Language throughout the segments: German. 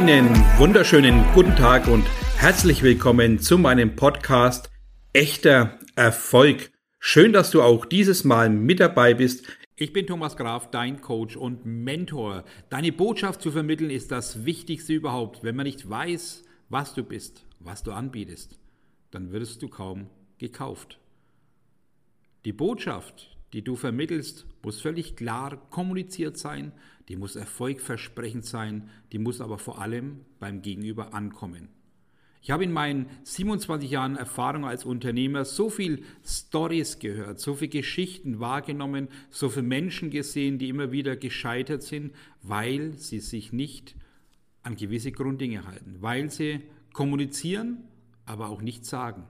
Einen wunderschönen guten Tag und herzlich willkommen zu meinem Podcast Echter Erfolg. Schön, dass du auch dieses Mal mit dabei bist. Ich bin Thomas Graf, dein Coach und Mentor. Deine Botschaft zu vermitteln ist das Wichtigste überhaupt. Wenn man nicht weiß, was du bist, was du anbietest, dann wirst du kaum gekauft. Die Botschaft, die du vermittelst, muss völlig klar kommuniziert sein, die muss erfolgversprechend sein, die muss aber vor allem beim Gegenüber ankommen. Ich habe in meinen 27 Jahren Erfahrung als Unternehmer so viel Stories gehört, so viele Geschichten wahrgenommen, so viele Menschen gesehen, die immer wieder gescheitert sind, weil sie sich nicht an gewisse Grunddinge halten, weil sie kommunizieren, aber auch nicht sagen.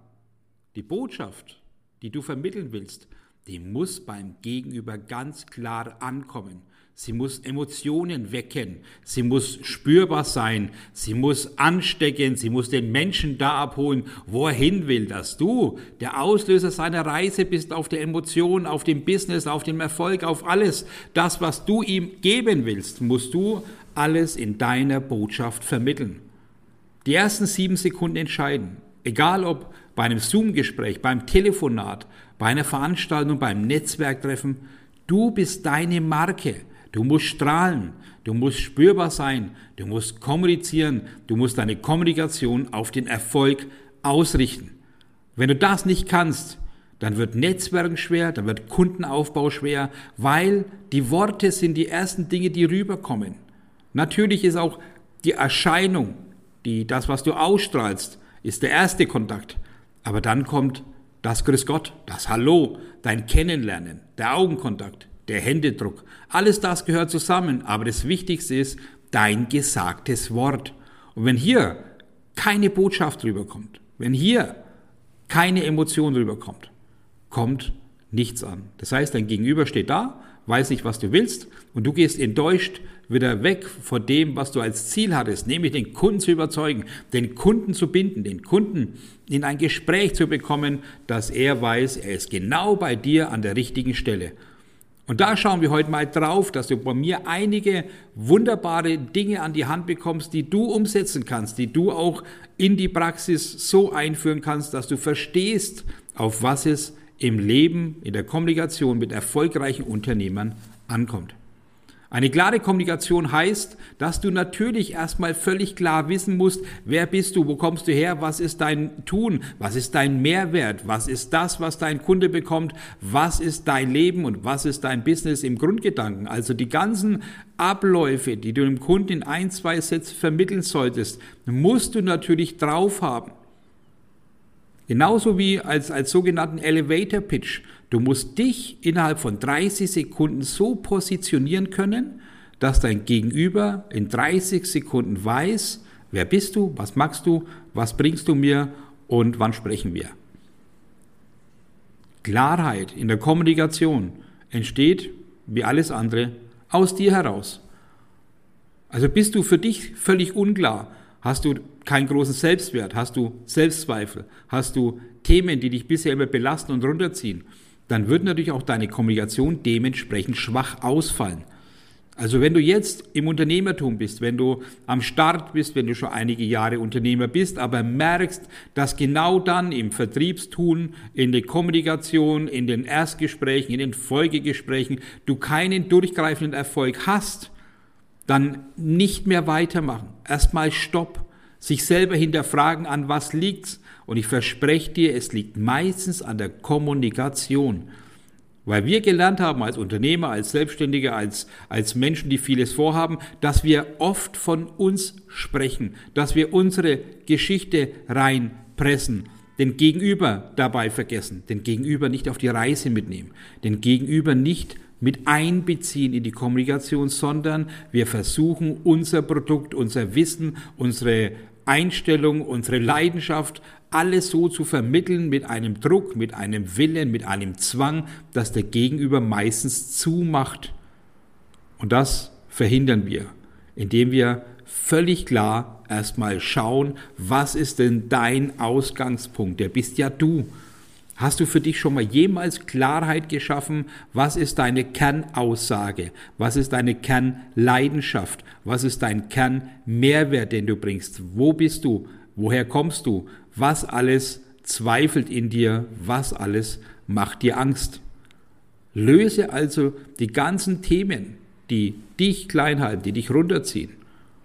Die Botschaft, die du vermitteln willst, die muss beim Gegenüber ganz klar ankommen. Sie muss Emotionen wecken. Sie muss spürbar sein. Sie muss anstecken. Sie muss den Menschen da abholen, wo er hin will, dass du der Auslöser seiner Reise bist auf der Emotion, auf dem Business, auf dem Erfolg, auf alles. Das, was du ihm geben willst, musst du alles in deiner Botschaft vermitteln. Die ersten sieben Sekunden entscheiden. Egal ob bei einem Zoom-Gespräch, beim Telefonat, bei einer Veranstaltung, beim Netzwerktreffen, du bist deine Marke. Du musst strahlen, du musst spürbar sein, du musst kommunizieren, du musst deine Kommunikation auf den Erfolg ausrichten. Wenn du das nicht kannst, dann wird Netzwerken schwer, dann wird Kundenaufbau schwer, weil die Worte sind die ersten Dinge, die rüberkommen. Natürlich ist auch die Erscheinung, die, das, was du ausstrahlst, ist der erste Kontakt. Aber dann kommt das Grüß Gott, das Hallo, dein Kennenlernen, der Augenkontakt, der Händedruck. Alles das gehört zusammen, aber das Wichtigste ist dein gesagtes Wort. Und wenn hier keine Botschaft rüberkommt, wenn hier keine Emotion rüberkommt, kommt nichts an. Das heißt, dein Gegenüber steht da, weiß nicht, was du willst und du gehst enttäuscht wieder weg von dem, was du als Ziel hattest, nämlich den Kunden zu überzeugen, den Kunden zu binden, den Kunden in ein Gespräch zu bekommen, dass er weiß, er ist genau bei dir an der richtigen Stelle. Und da schauen wir heute mal drauf, dass du bei mir einige wunderbare Dinge an die Hand bekommst, die du umsetzen kannst, die du auch in die Praxis so einführen kannst, dass du verstehst, auf was es im Leben, in der Kommunikation mit erfolgreichen Unternehmern ankommt. Eine klare Kommunikation heißt, dass du natürlich erstmal völlig klar wissen musst, wer bist du, wo kommst du her, was ist dein Tun, was ist dein Mehrwert, was ist das, was dein Kunde bekommt, was ist dein Leben und was ist dein Business im Grundgedanken. Also die ganzen Abläufe, die du dem Kunden in ein, zwei Sätzen vermitteln solltest, musst du natürlich drauf haben. Genauso wie als, als sogenannten Elevator Pitch. Du musst dich innerhalb von 30 Sekunden so positionieren können, dass dein Gegenüber in 30 Sekunden weiß, wer bist du, was magst du, was bringst du mir und wann sprechen wir. Klarheit in der Kommunikation entsteht, wie alles andere, aus dir heraus. Also bist du für dich völlig unklar, Hast du keinen großen Selbstwert? Hast du Selbstzweifel? Hast du Themen, die dich bisher immer belasten und runterziehen? Dann wird natürlich auch deine Kommunikation dementsprechend schwach ausfallen. Also wenn du jetzt im Unternehmertum bist, wenn du am Start bist, wenn du schon einige Jahre Unternehmer bist, aber merkst, dass genau dann im Vertriebstun, in der Kommunikation, in den Erstgesprächen, in den Folgegesprächen du keinen durchgreifenden Erfolg hast, dann nicht mehr weitermachen. Erstmal Stopp. Sich selber hinterfragen, an was liegt's? Und ich verspreche dir, es liegt meistens an der Kommunikation. Weil wir gelernt haben als Unternehmer, als Selbstständige, als, als Menschen, die vieles vorhaben, dass wir oft von uns sprechen, dass wir unsere Geschichte reinpressen, den Gegenüber dabei vergessen, den Gegenüber nicht auf die Reise mitnehmen, den Gegenüber nicht mit einbeziehen in die Kommunikation, sondern wir versuchen unser Produkt, unser Wissen, unsere Einstellung, unsere Leidenschaft, alles so zu vermitteln mit einem Druck, mit einem Willen, mit einem Zwang, dass der Gegenüber meistens zumacht. Und das verhindern wir, indem wir völlig klar erstmal schauen, was ist denn dein Ausgangspunkt? Der bist ja du. Hast du für dich schon mal jemals Klarheit geschaffen? Was ist deine Kernaussage? Was ist deine Kernleidenschaft? Was ist dein Kernmehrwert, den du bringst? Wo bist du? Woher kommst du? Was alles zweifelt in dir? Was alles macht dir Angst? Löse also die ganzen Themen, die dich klein halten, die dich runterziehen.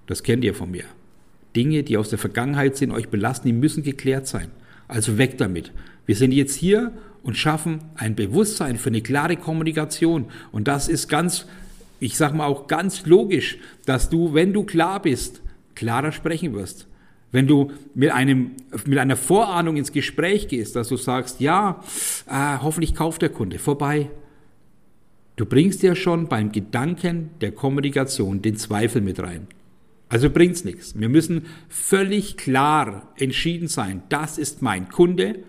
Das kennt ihr von mir. Dinge, die aus der Vergangenheit sind, euch belasten, die müssen geklärt sein. Also weg damit. Wir sind jetzt hier und schaffen ein Bewusstsein für eine klare Kommunikation. Und das ist ganz, ich sage mal auch ganz logisch, dass du, wenn du klar bist, klarer sprechen wirst. Wenn du mit, einem, mit einer Vorahnung ins Gespräch gehst, dass du sagst, ja, äh, hoffentlich kauft der Kunde, vorbei. Du bringst ja schon beim Gedanken der Kommunikation den Zweifel mit rein. Also bringt's nichts. Wir müssen völlig klar entschieden sein. Das ist mein Kunde.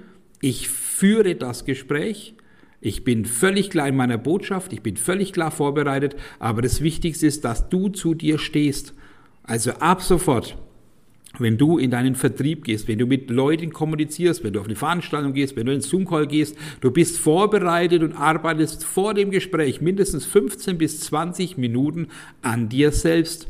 Ich führe das Gespräch. Ich bin völlig klar in meiner Botschaft. Ich bin völlig klar vorbereitet. Aber das Wichtigste ist, dass du zu dir stehst. Also ab sofort wenn du in deinen Vertrieb gehst, wenn du mit Leuten kommunizierst, wenn du auf eine Veranstaltung gehst, wenn du in einen Zoom-Call gehst, du bist vorbereitet und arbeitest vor dem Gespräch mindestens 15 bis 20 Minuten an dir selbst,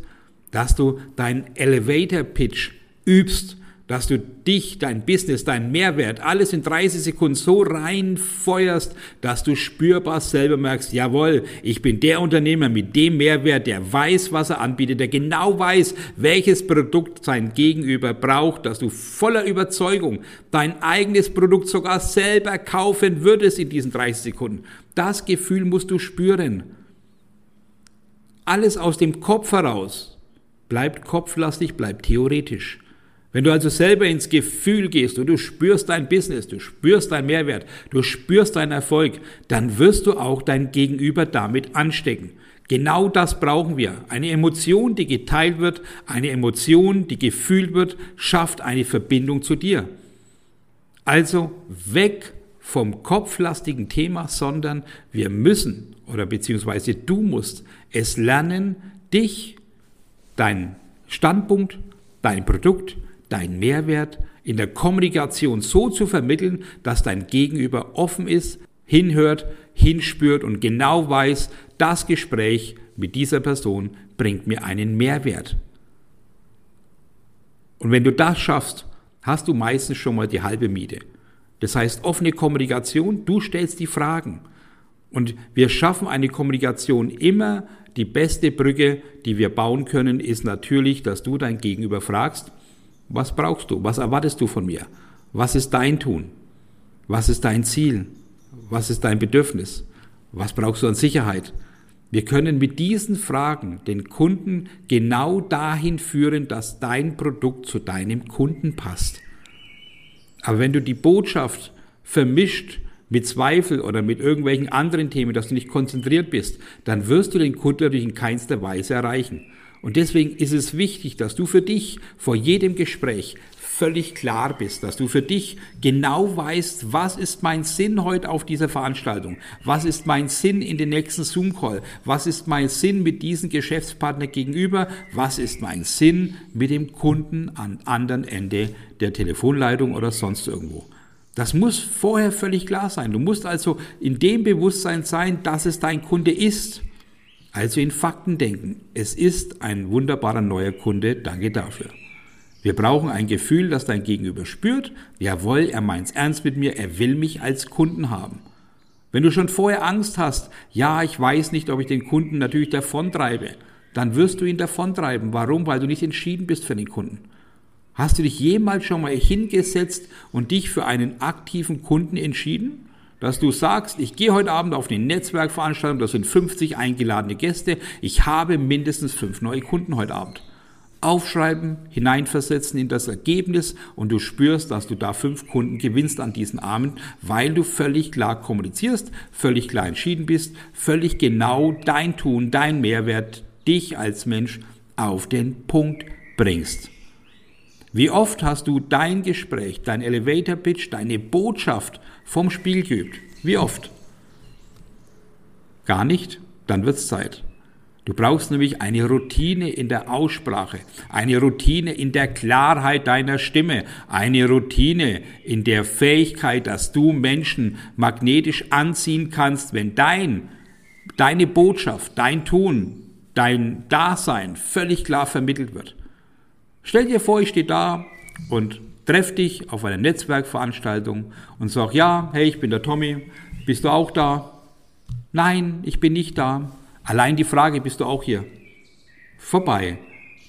dass du deinen Elevator-Pitch übst, dass du dich, dein Business, dein Mehrwert, alles in 30 Sekunden so reinfeuerst, dass du spürbar selber merkst, jawohl, ich bin der Unternehmer mit dem Mehrwert, der weiß, was er anbietet, der genau weiß, welches Produkt sein Gegenüber braucht, dass du voller Überzeugung dein eigenes Produkt sogar selber kaufen würdest in diesen 30 Sekunden. Das Gefühl musst du spüren. Alles aus dem Kopf heraus bleibt kopflastig, bleibt theoretisch. Wenn du also selber ins Gefühl gehst und du spürst dein Business, du spürst deinen Mehrwert, du spürst deinen Erfolg, dann wirst du auch dein Gegenüber damit anstecken. Genau das brauchen wir. Eine Emotion, die geteilt wird, eine Emotion, die gefühlt wird, schafft eine Verbindung zu dir. Also weg vom kopflastigen Thema, sondern wir müssen oder beziehungsweise du musst es lernen, dich, dein Standpunkt, dein Produkt, dein Mehrwert in der Kommunikation so zu vermitteln, dass dein Gegenüber offen ist, hinhört, hinspürt und genau weiß, das Gespräch mit dieser Person bringt mir einen Mehrwert. Und wenn du das schaffst, hast du meistens schon mal die halbe Miete. Das heißt, offene Kommunikation, du stellst die Fragen. Und wir schaffen eine Kommunikation immer. Die beste Brücke, die wir bauen können, ist natürlich, dass du dein Gegenüber fragst, was brauchst du? Was erwartest du von mir? Was ist dein Tun? Was ist dein Ziel? Was ist dein Bedürfnis? Was brauchst du an Sicherheit? Wir können mit diesen Fragen den Kunden genau dahin führen, dass dein Produkt zu deinem Kunden passt. Aber wenn du die Botschaft vermischt mit Zweifel oder mit irgendwelchen anderen Themen, dass du nicht konzentriert bist, dann wirst du den Kunden natürlich in keinster Weise erreichen. Und deswegen ist es wichtig, dass du für dich vor jedem Gespräch völlig klar bist, dass du für dich genau weißt, was ist mein Sinn heute auf dieser Veranstaltung? Was ist mein Sinn in den nächsten Zoom-Call? Was ist mein Sinn mit diesem Geschäftspartner gegenüber? Was ist mein Sinn mit dem Kunden am anderen Ende der Telefonleitung oder sonst irgendwo? Das muss vorher völlig klar sein. Du musst also in dem Bewusstsein sein, dass es dein Kunde ist. Also in Fakten denken. Es ist ein wunderbarer neuer Kunde, danke dafür. Wir brauchen ein Gefühl, das dein Gegenüber spürt. Jawohl, er meint's ernst mit mir, er will mich als Kunden haben. Wenn du schon vorher Angst hast, ja, ich weiß nicht, ob ich den Kunden natürlich davontreibe, dann wirst du ihn davontreiben. Warum? Weil du nicht entschieden bist für den Kunden. Hast du dich jemals schon mal hingesetzt und dich für einen aktiven Kunden entschieden? Dass du sagst, ich gehe heute Abend auf eine Netzwerkveranstaltung, das sind 50 eingeladene Gäste, ich habe mindestens fünf neue Kunden heute Abend. Aufschreiben, hineinversetzen in das Ergebnis und du spürst, dass du da fünf Kunden gewinnst an diesen Abend, weil du völlig klar kommunizierst, völlig klar entschieden bist, völlig genau dein Tun, dein Mehrwert, dich als Mensch auf den Punkt bringst. Wie oft hast du dein Gespräch, dein Elevator Pitch, deine Botschaft vom Spiel geübt? Wie oft? Gar nicht? Dann wird's Zeit. Du brauchst nämlich eine Routine in der Aussprache, eine Routine in der Klarheit deiner Stimme, eine Routine in der Fähigkeit, dass du Menschen magnetisch anziehen kannst, wenn dein, deine Botschaft, dein Tun, dein Dasein völlig klar vermittelt wird. Stell dir vor, ich stehe da und treff dich auf einer Netzwerkveranstaltung und sag, ja, hey, ich bin der Tommy, bist du auch da? Nein, ich bin nicht da. Allein die Frage, bist du auch hier? Vorbei.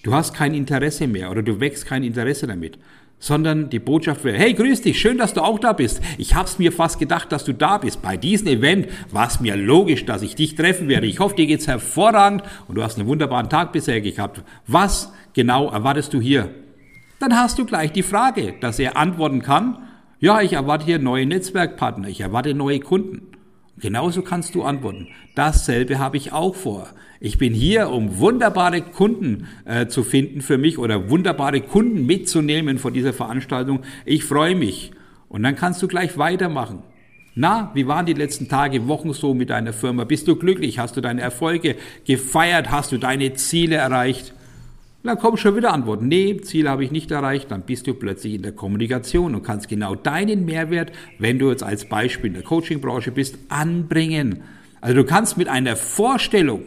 Du hast kein Interesse mehr oder du wächst kein Interesse damit, sondern die Botschaft wäre, hey, grüß dich, schön, dass du auch da bist. Ich hab's mir fast gedacht, dass du da bist. Bei diesem Event war es mir logisch, dass ich dich treffen werde. Ich hoffe, dir geht's hervorragend und du hast einen wunderbaren Tag bisher gehabt. Was genau erwartest du hier? Dann hast du gleich die Frage, dass er antworten kann, ja, ich erwarte hier neue Netzwerkpartner, ich erwarte neue Kunden. Genauso kannst du antworten. Dasselbe habe ich auch vor. Ich bin hier, um wunderbare Kunden äh, zu finden für mich oder wunderbare Kunden mitzunehmen von dieser Veranstaltung. Ich freue mich. Und dann kannst du gleich weitermachen. Na, wie waren die letzten Tage, Wochen so mit deiner Firma? Bist du glücklich? Hast du deine Erfolge gefeiert? Hast du deine Ziele erreicht? Dann kommen schon wieder Antworten. Nee, Ziel habe ich nicht erreicht. Dann bist du plötzlich in der Kommunikation und kannst genau deinen Mehrwert, wenn du jetzt als Beispiel in der Coachingbranche bist, anbringen. Also du kannst mit einer Vorstellung,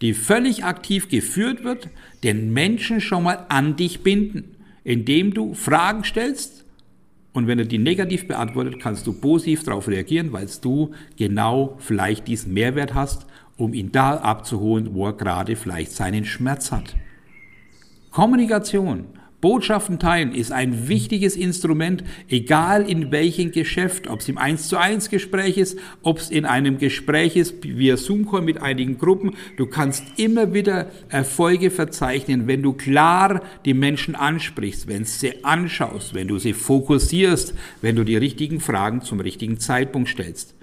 die völlig aktiv geführt wird, den Menschen schon mal an dich binden, indem du Fragen stellst und wenn er die negativ beantwortet, kannst du positiv darauf reagieren, weil du genau vielleicht diesen Mehrwert hast, um ihn da abzuholen, wo er gerade vielleicht seinen Schmerz hat. Kommunikation, Botschaften teilen ist ein wichtiges Instrument, egal in welchem Geschäft, ob es im 1 zu 1 Gespräch ist, ob es in einem Gespräch ist via Zoom-Call mit einigen Gruppen. Du kannst immer wieder Erfolge verzeichnen, wenn du klar die Menschen ansprichst, wenn du sie anschaust, wenn du sie fokussierst, wenn du die richtigen Fragen zum richtigen Zeitpunkt stellst.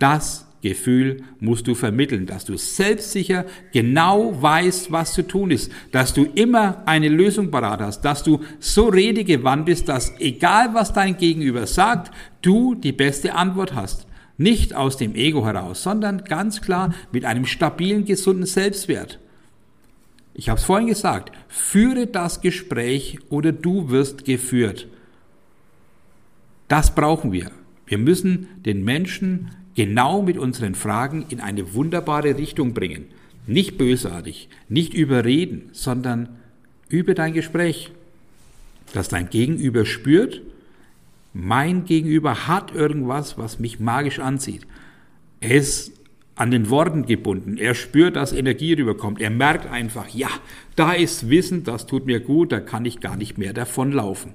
Das Gefühl musst du vermitteln, dass du selbstsicher genau weißt, was zu tun ist, dass du immer eine Lösung parat hast, dass du so redegewandt bist, dass egal was dein Gegenüber sagt, du die beste Antwort hast. Nicht aus dem Ego heraus, sondern ganz klar mit einem stabilen, gesunden Selbstwert. Ich habe es vorhin gesagt, führe das Gespräch oder du wirst geführt. Das brauchen wir. Wir müssen den Menschen genau mit unseren Fragen in eine wunderbare Richtung bringen. Nicht bösartig, nicht überreden, sondern über dein Gespräch, dass dein Gegenüber spürt, mein Gegenüber hat irgendwas, was mich magisch anzieht. Er ist an den Worten gebunden. Er spürt, dass Energie rüberkommt. Er merkt einfach, ja, da ist Wissen, das tut mir gut, da kann ich gar nicht mehr davonlaufen.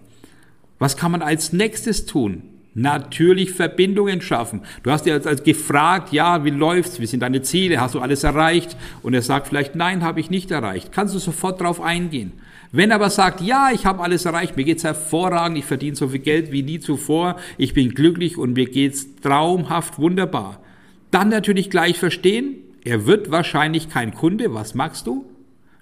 Was kann man als nächstes tun? Natürlich Verbindungen schaffen. Du hast dir als, gefragt, ja, wie läuft's? Wie sind deine Ziele? Hast du alles erreicht? Und er sagt vielleicht, nein, habe ich nicht erreicht. Kannst du sofort darauf eingehen. Wenn er aber sagt, ja, ich habe alles erreicht, mir geht's hervorragend, ich verdiene so viel Geld wie nie zuvor, ich bin glücklich und mir geht's traumhaft wunderbar. Dann natürlich gleich verstehen, er wird wahrscheinlich kein Kunde. Was machst du?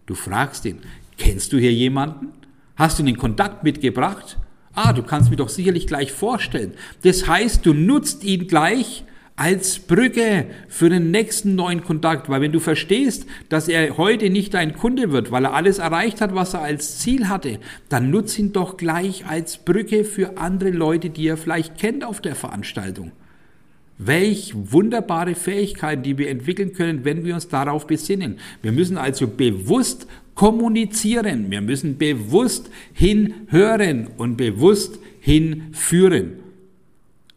Du fragst ihn, kennst du hier jemanden? Hast du den Kontakt mitgebracht? Ah, du kannst mir doch sicherlich gleich vorstellen. Das heißt, du nutzt ihn gleich als Brücke für den nächsten neuen Kontakt, weil wenn du verstehst, dass er heute nicht dein Kunde wird, weil er alles erreicht hat, was er als Ziel hatte, dann nutz ihn doch gleich als Brücke für andere Leute, die er vielleicht kennt auf der Veranstaltung. Welch wunderbare Fähigkeiten, die wir entwickeln können, wenn wir uns darauf besinnen. Wir müssen also bewusst kommunizieren. Wir müssen bewusst hinhören und bewusst hinführen.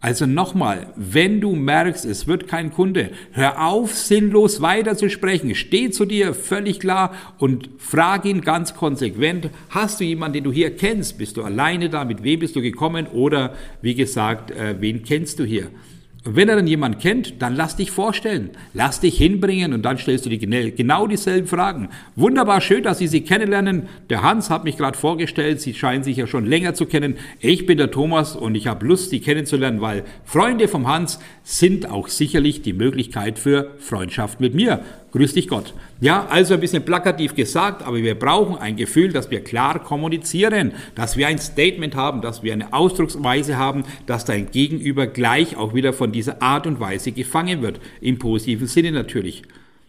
Also nochmal, wenn du merkst, es wird kein Kunde, hör auf, sinnlos weiter zu sprechen. Steh zu dir völlig klar und frag ihn ganz konsequent, hast du jemanden, den du hier kennst? Bist du alleine da? Mit wem bist du gekommen? Oder wie gesagt, äh, wen kennst du hier? Wenn er dann jemand kennt, dann lass dich vorstellen, lass dich hinbringen und dann stellst du dir genau dieselben Fragen. Wunderbar schön, dass Sie sie kennenlernen. Der Hans hat mich gerade vorgestellt, Sie scheinen sich ja schon länger zu kennen. Ich bin der Thomas und ich habe Lust, Sie kennenzulernen, weil Freunde vom Hans sind auch sicherlich die Möglichkeit für Freundschaft mit mir. Grüß dich Gott. Ja, also ein bisschen plakativ gesagt, aber wir brauchen ein Gefühl, dass wir klar kommunizieren, dass wir ein Statement haben, dass wir eine Ausdrucksweise haben, dass dein Gegenüber gleich auch wieder von dieser Art und Weise gefangen wird. Im positiven Sinne natürlich.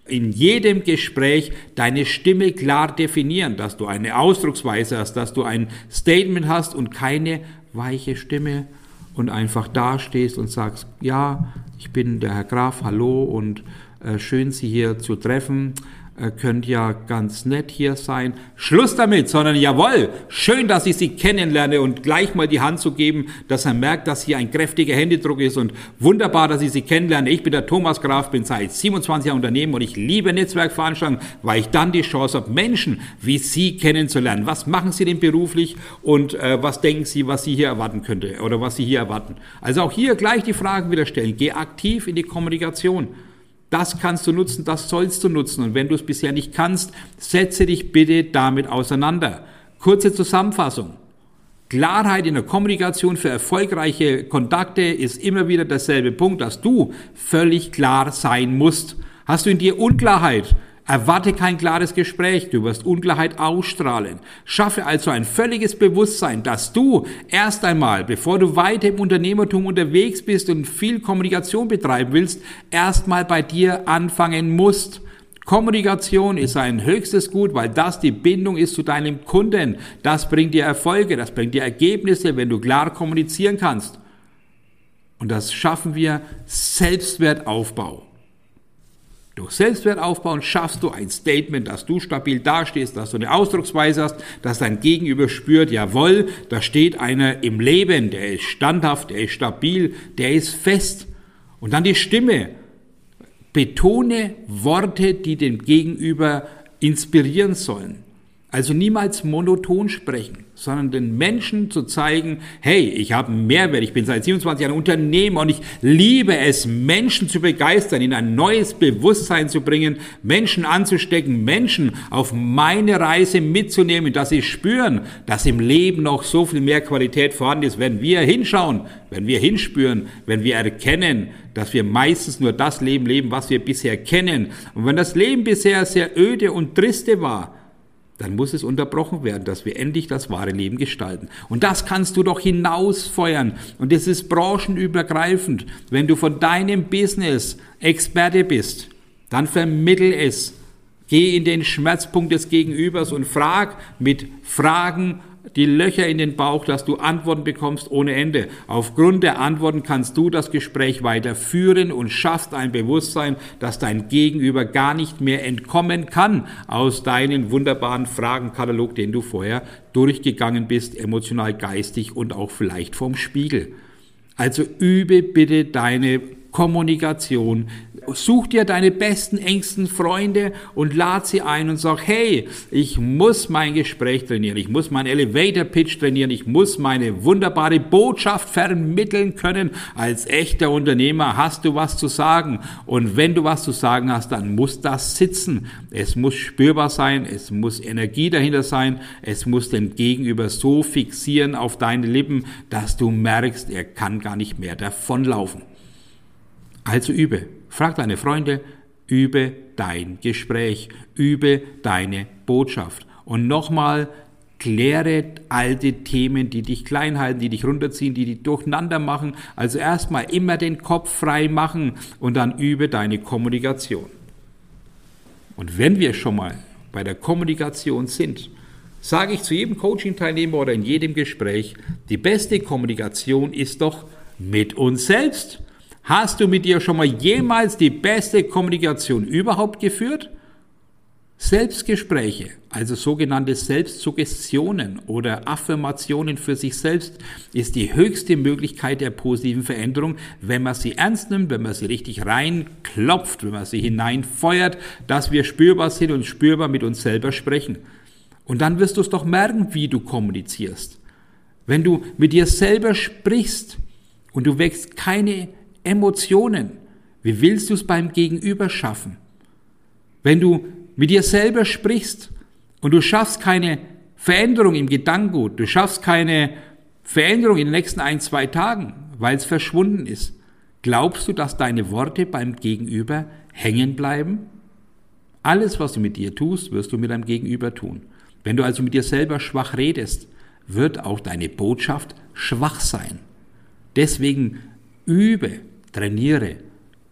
in jedem Gespräch deine Stimme klar definieren, dass du eine Ausdrucksweise hast, dass du ein Statement hast und keine weiche Stimme und einfach dastehst und sagst, ja, ich bin der Herr Graf, hallo und schön Sie hier zu treffen könnt ja ganz nett hier sein. Schluss damit, sondern jawohl, schön, dass ich Sie kennenlerne und gleich mal die Hand zu geben, dass er merkt, dass hier ein kräftiger Händedruck ist und wunderbar, dass ich Sie kennenlerne. Ich bin der Thomas Graf, bin seit 27 Jahren Unternehmen und ich liebe Netzwerkveranstaltungen, weil ich dann die Chance habe, Menschen wie Sie kennenzulernen. Was machen Sie denn beruflich und äh, was denken Sie, was Sie hier erwarten könnte oder was Sie hier erwarten? Also auch hier gleich die Fragen wieder stellen. Geh aktiv in die Kommunikation. Das kannst du nutzen, das sollst du nutzen. Und wenn du es bisher nicht kannst, setze dich bitte damit auseinander. Kurze Zusammenfassung. Klarheit in der Kommunikation für erfolgreiche Kontakte ist immer wieder derselbe Punkt, dass du völlig klar sein musst. Hast du in dir Unklarheit, Erwarte kein klares Gespräch, du wirst Unklarheit ausstrahlen. Schaffe also ein völliges Bewusstsein, dass du erst einmal, bevor du weiter im Unternehmertum unterwegs bist und viel Kommunikation betreiben willst, erstmal bei dir anfangen musst. Kommunikation ist ein höchstes Gut, weil das die Bindung ist zu deinem Kunden. Das bringt dir Erfolge, das bringt dir Ergebnisse, wenn du klar kommunizieren kannst. Und das schaffen wir Selbstwertaufbau. Durch Selbstwert aufbauen schaffst du ein Statement, dass du stabil dastehst, dass du eine Ausdrucksweise hast, dass dein Gegenüber spürt, jawohl, da steht einer im Leben, der ist standhaft, der ist stabil, der ist fest. Und dann die Stimme. Betone Worte, die den Gegenüber inspirieren sollen. Also niemals monoton sprechen, sondern den Menschen zu zeigen, hey, ich habe einen Mehrwert, ich bin seit 27 Jahren Unternehmer und ich liebe es, Menschen zu begeistern, in ein neues Bewusstsein zu bringen, Menschen anzustecken, Menschen auf meine Reise mitzunehmen, dass sie spüren, dass im Leben noch so viel mehr Qualität vorhanden ist, wenn wir hinschauen, wenn wir hinspüren, wenn wir erkennen, dass wir meistens nur das Leben leben, was wir bisher kennen. Und wenn das Leben bisher sehr öde und triste war, dann muss es unterbrochen werden, dass wir endlich das wahre Leben gestalten. Und das kannst du doch hinausfeuern. Und das ist branchenübergreifend. Wenn du von deinem Business Experte bist, dann vermittel es. Geh in den Schmerzpunkt des Gegenübers und frag mit Fragen die Löcher in den Bauch, dass du Antworten bekommst ohne Ende. Aufgrund der Antworten kannst du das Gespräch weiterführen und schaffst ein Bewusstsein, dass dein Gegenüber gar nicht mehr entkommen kann aus deinen wunderbaren Fragenkatalog, den du vorher durchgegangen bist, emotional, geistig und auch vielleicht vom Spiegel. Also übe bitte deine Kommunikation such dir deine besten, engsten Freunde und lad sie ein und sag, hey, ich muss mein Gespräch trainieren, ich muss meinen Elevator Pitch trainieren, ich muss meine wunderbare Botschaft vermitteln können. Als echter Unternehmer hast du was zu sagen. Und wenn du was zu sagen hast, dann muss das sitzen. Es muss spürbar sein, es muss Energie dahinter sein, es muss den Gegenüber so fixieren auf deine Lippen, dass du merkst, er kann gar nicht mehr davonlaufen. Also übe. Frag deine Freunde, übe dein Gespräch, übe deine Botschaft. Und nochmal, kläre alte Themen, die dich klein halten, die dich runterziehen, die dich durcheinander machen. Also erstmal immer den Kopf frei machen und dann übe deine Kommunikation. Und wenn wir schon mal bei der Kommunikation sind, sage ich zu jedem Coaching-Teilnehmer oder in jedem Gespräch, die beste Kommunikation ist doch mit uns selbst. Hast du mit dir schon mal jemals die beste Kommunikation überhaupt geführt? Selbstgespräche, also sogenannte Selbstsuggestionen oder Affirmationen für sich selbst, ist die höchste Möglichkeit der positiven Veränderung, wenn man sie ernst nimmt, wenn man sie richtig reinklopft, wenn man sie hineinfeuert, dass wir spürbar sind und spürbar mit uns selber sprechen. Und dann wirst du es doch merken, wie du kommunizierst. Wenn du mit dir selber sprichst und du wächst keine Emotionen. Wie willst du es beim Gegenüber schaffen? Wenn du mit dir selber sprichst und du schaffst keine Veränderung im Gedankengut, du schaffst keine Veränderung in den nächsten ein, zwei Tagen, weil es verschwunden ist, glaubst du, dass deine Worte beim Gegenüber hängen bleiben? Alles, was du mit dir tust, wirst du mit deinem Gegenüber tun. Wenn du also mit dir selber schwach redest, wird auch deine Botschaft schwach sein. Deswegen übe trainiere,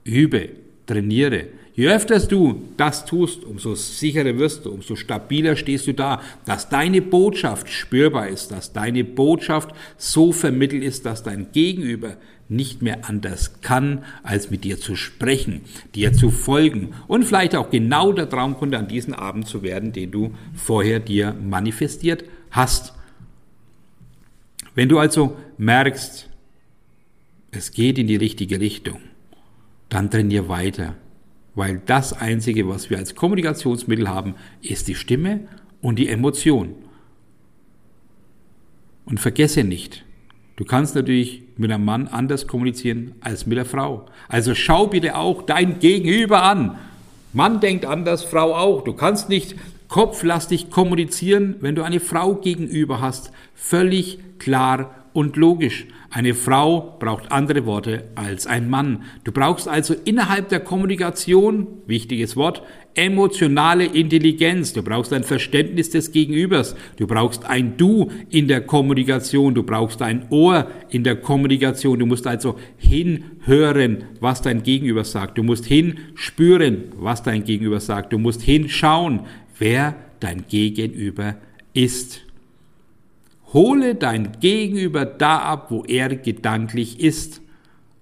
übe, trainiere. Je öfter du das tust, umso sicherer wirst du, umso stabiler stehst du da, dass deine Botschaft spürbar ist, dass deine Botschaft so vermittelt ist, dass dein Gegenüber nicht mehr anders kann, als mit dir zu sprechen, dir zu folgen und vielleicht auch genau der Traumkunde an diesem Abend zu werden, den du vorher dir manifestiert hast. Wenn du also merkst, es geht in die richtige Richtung, dann trainier weiter, weil das Einzige, was wir als Kommunikationsmittel haben, ist die Stimme und die Emotion. Und vergesse nicht, Du kannst natürlich mit einem Mann anders kommunizieren als mit der Frau. Also schau bitte auch dein Gegenüber an. Mann denkt anders, Frau auch. Du kannst nicht kopflastig kommunizieren, wenn du eine Frau gegenüber hast. Völlig klar und logisch. Eine Frau braucht andere Worte als ein Mann. Du brauchst also innerhalb der Kommunikation, wichtiges Wort, emotionale Intelligenz. Du brauchst ein Verständnis des Gegenübers. Du brauchst ein Du in der Kommunikation. Du brauchst ein Ohr in der Kommunikation. Du musst also hinhören, was dein Gegenüber sagt. Du musst hinspüren, was dein Gegenüber sagt. Du musst hinschauen, wer dein Gegenüber ist. Hole dein Gegenüber da ab, wo er gedanklich ist.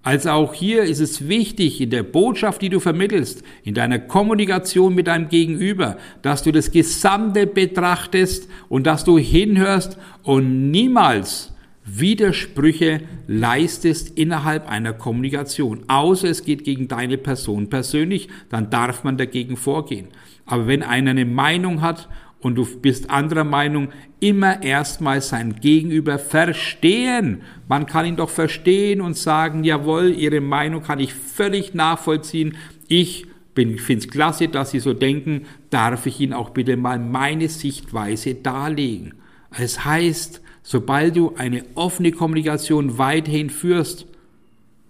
Also auch hier ist es wichtig in der Botschaft, die du vermittelst, in deiner Kommunikation mit deinem Gegenüber, dass du das Gesamte betrachtest und dass du hinhörst und niemals Widersprüche leistest innerhalb einer Kommunikation. Außer es geht gegen deine Person persönlich, dann darf man dagegen vorgehen. Aber wenn einer eine Meinung hat und du bist anderer Meinung, immer erstmal sein Gegenüber verstehen. Man kann ihn doch verstehen und sagen, jawohl, Ihre Meinung kann ich völlig nachvollziehen. Ich finde es klasse, dass Sie so denken. Darf ich Ihnen auch bitte mal meine Sichtweise darlegen? Es heißt, sobald du eine offene Kommunikation weiterhin führst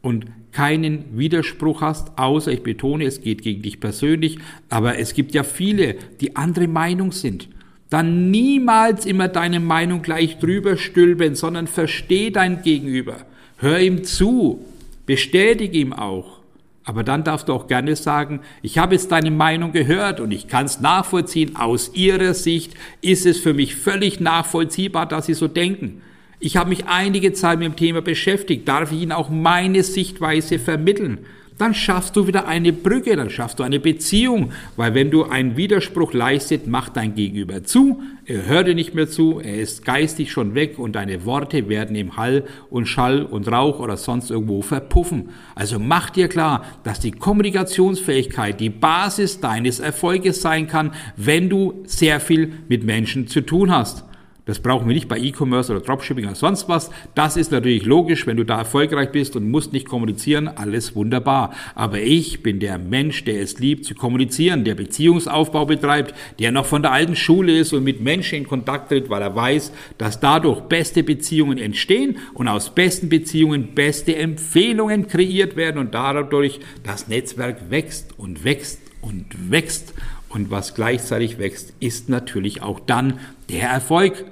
und keinen Widerspruch hast, außer ich betone, es geht gegen dich persönlich, aber es gibt ja viele, die andere Meinung sind. Dann niemals immer deine Meinung gleich drüber stülpen, sondern versteh dein Gegenüber. Hör ihm zu, bestätige ihm auch. Aber dann darfst du auch gerne sagen, ich habe jetzt deine Meinung gehört und ich kann es nachvollziehen. Aus ihrer Sicht ist es für mich völlig nachvollziehbar, dass sie so denken. Ich habe mich einige Zeit mit dem Thema beschäftigt. Darf ich Ihnen auch meine Sichtweise vermitteln? Dann schaffst du wieder eine Brücke, dann schaffst du eine Beziehung, weil wenn du einen Widerspruch leistet, macht dein Gegenüber zu, er hört dir nicht mehr zu, er ist geistig schon weg und deine Worte werden im Hall und Schall und Rauch oder sonst irgendwo verpuffen. Also mach dir klar, dass die Kommunikationsfähigkeit die Basis deines Erfolges sein kann, wenn du sehr viel mit Menschen zu tun hast. Das brauchen wir nicht bei E-Commerce oder Dropshipping oder sonst was. Das ist natürlich logisch, wenn du da erfolgreich bist und musst nicht kommunizieren, alles wunderbar. Aber ich bin der Mensch, der es liebt zu kommunizieren, der Beziehungsaufbau betreibt, der noch von der alten Schule ist und mit Menschen in Kontakt tritt, weil er weiß, dass dadurch beste Beziehungen entstehen und aus besten Beziehungen beste Empfehlungen kreiert werden und dadurch das Netzwerk wächst und wächst und wächst. Und was gleichzeitig wächst, ist natürlich auch dann der Erfolg.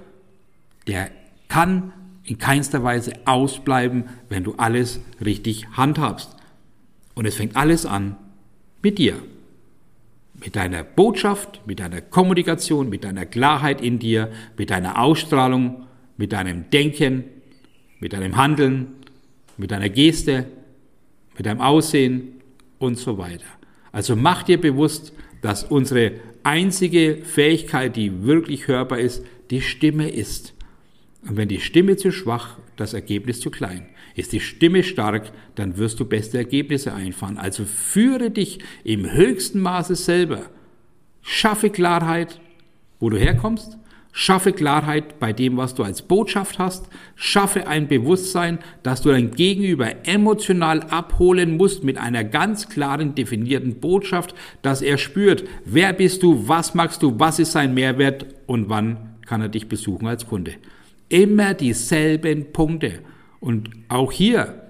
Der kann in keinster Weise ausbleiben, wenn du alles richtig handhabst. Und es fängt alles an mit dir. Mit deiner Botschaft, mit deiner Kommunikation, mit deiner Klarheit in dir, mit deiner Ausstrahlung, mit deinem Denken, mit deinem Handeln, mit deiner Geste, mit deinem Aussehen und so weiter. Also mach dir bewusst, dass unsere einzige Fähigkeit, die wirklich hörbar ist, die Stimme ist. Und wenn die Stimme zu schwach, das Ergebnis zu klein. Ist die Stimme stark, dann wirst du beste Ergebnisse einfahren. Also führe dich im höchsten Maße selber. Schaffe Klarheit, wo du herkommst, Schaffe Klarheit bei dem, was du als Botschaft hast. Schaffe ein Bewusstsein, dass du dein Gegenüber emotional abholen musst mit einer ganz klaren, definierten Botschaft, dass er spürt, wer bist du, was magst du, was ist sein Mehrwert und wann kann er dich besuchen als Kunde. Immer dieselben Punkte. Und auch hier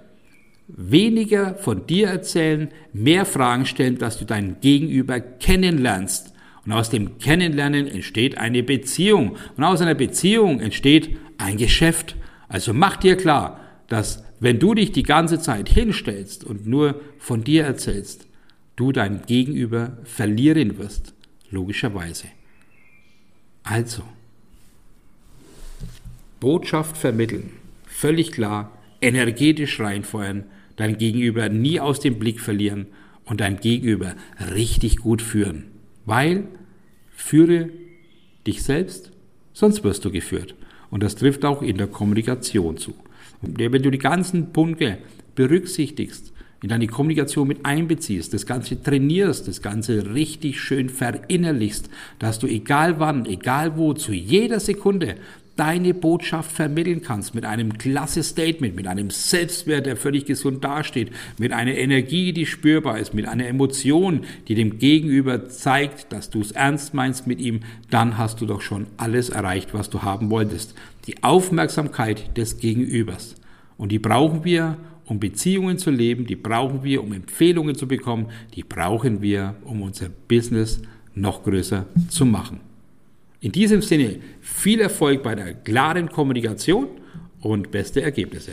weniger von dir erzählen, mehr Fragen stellen, dass du dein Gegenüber kennenlernst. Und aus dem Kennenlernen entsteht eine Beziehung. Und aus einer Beziehung entsteht ein Geschäft. Also mach dir klar, dass wenn du dich die ganze Zeit hinstellst und nur von dir erzählst, du dein Gegenüber verlieren wirst. Logischerweise. Also, Botschaft vermitteln. Völlig klar, energetisch reinfeuern, dein Gegenüber nie aus dem Blick verlieren und dein Gegenüber richtig gut führen. Weil führe dich selbst, sonst wirst du geführt. Und das trifft auch in der Kommunikation zu. Und wenn du die ganzen Punkte berücksichtigst, in deine Kommunikation mit einbeziehst, das Ganze trainierst, das Ganze richtig schön verinnerlichst, dass du egal wann, egal wo, zu jeder Sekunde deine Botschaft vermitteln kannst mit einem klasse Statement, mit einem Selbstwert, der völlig gesund dasteht, mit einer Energie, die spürbar ist, mit einer Emotion, die dem Gegenüber zeigt, dass du es ernst meinst mit ihm, dann hast du doch schon alles erreicht, was du haben wolltest. Die Aufmerksamkeit des Gegenübers. Und die brauchen wir, um Beziehungen zu leben, die brauchen wir, um Empfehlungen zu bekommen, die brauchen wir, um unser Business noch größer zu machen. In diesem Sinne viel Erfolg bei der klaren Kommunikation und beste Ergebnisse.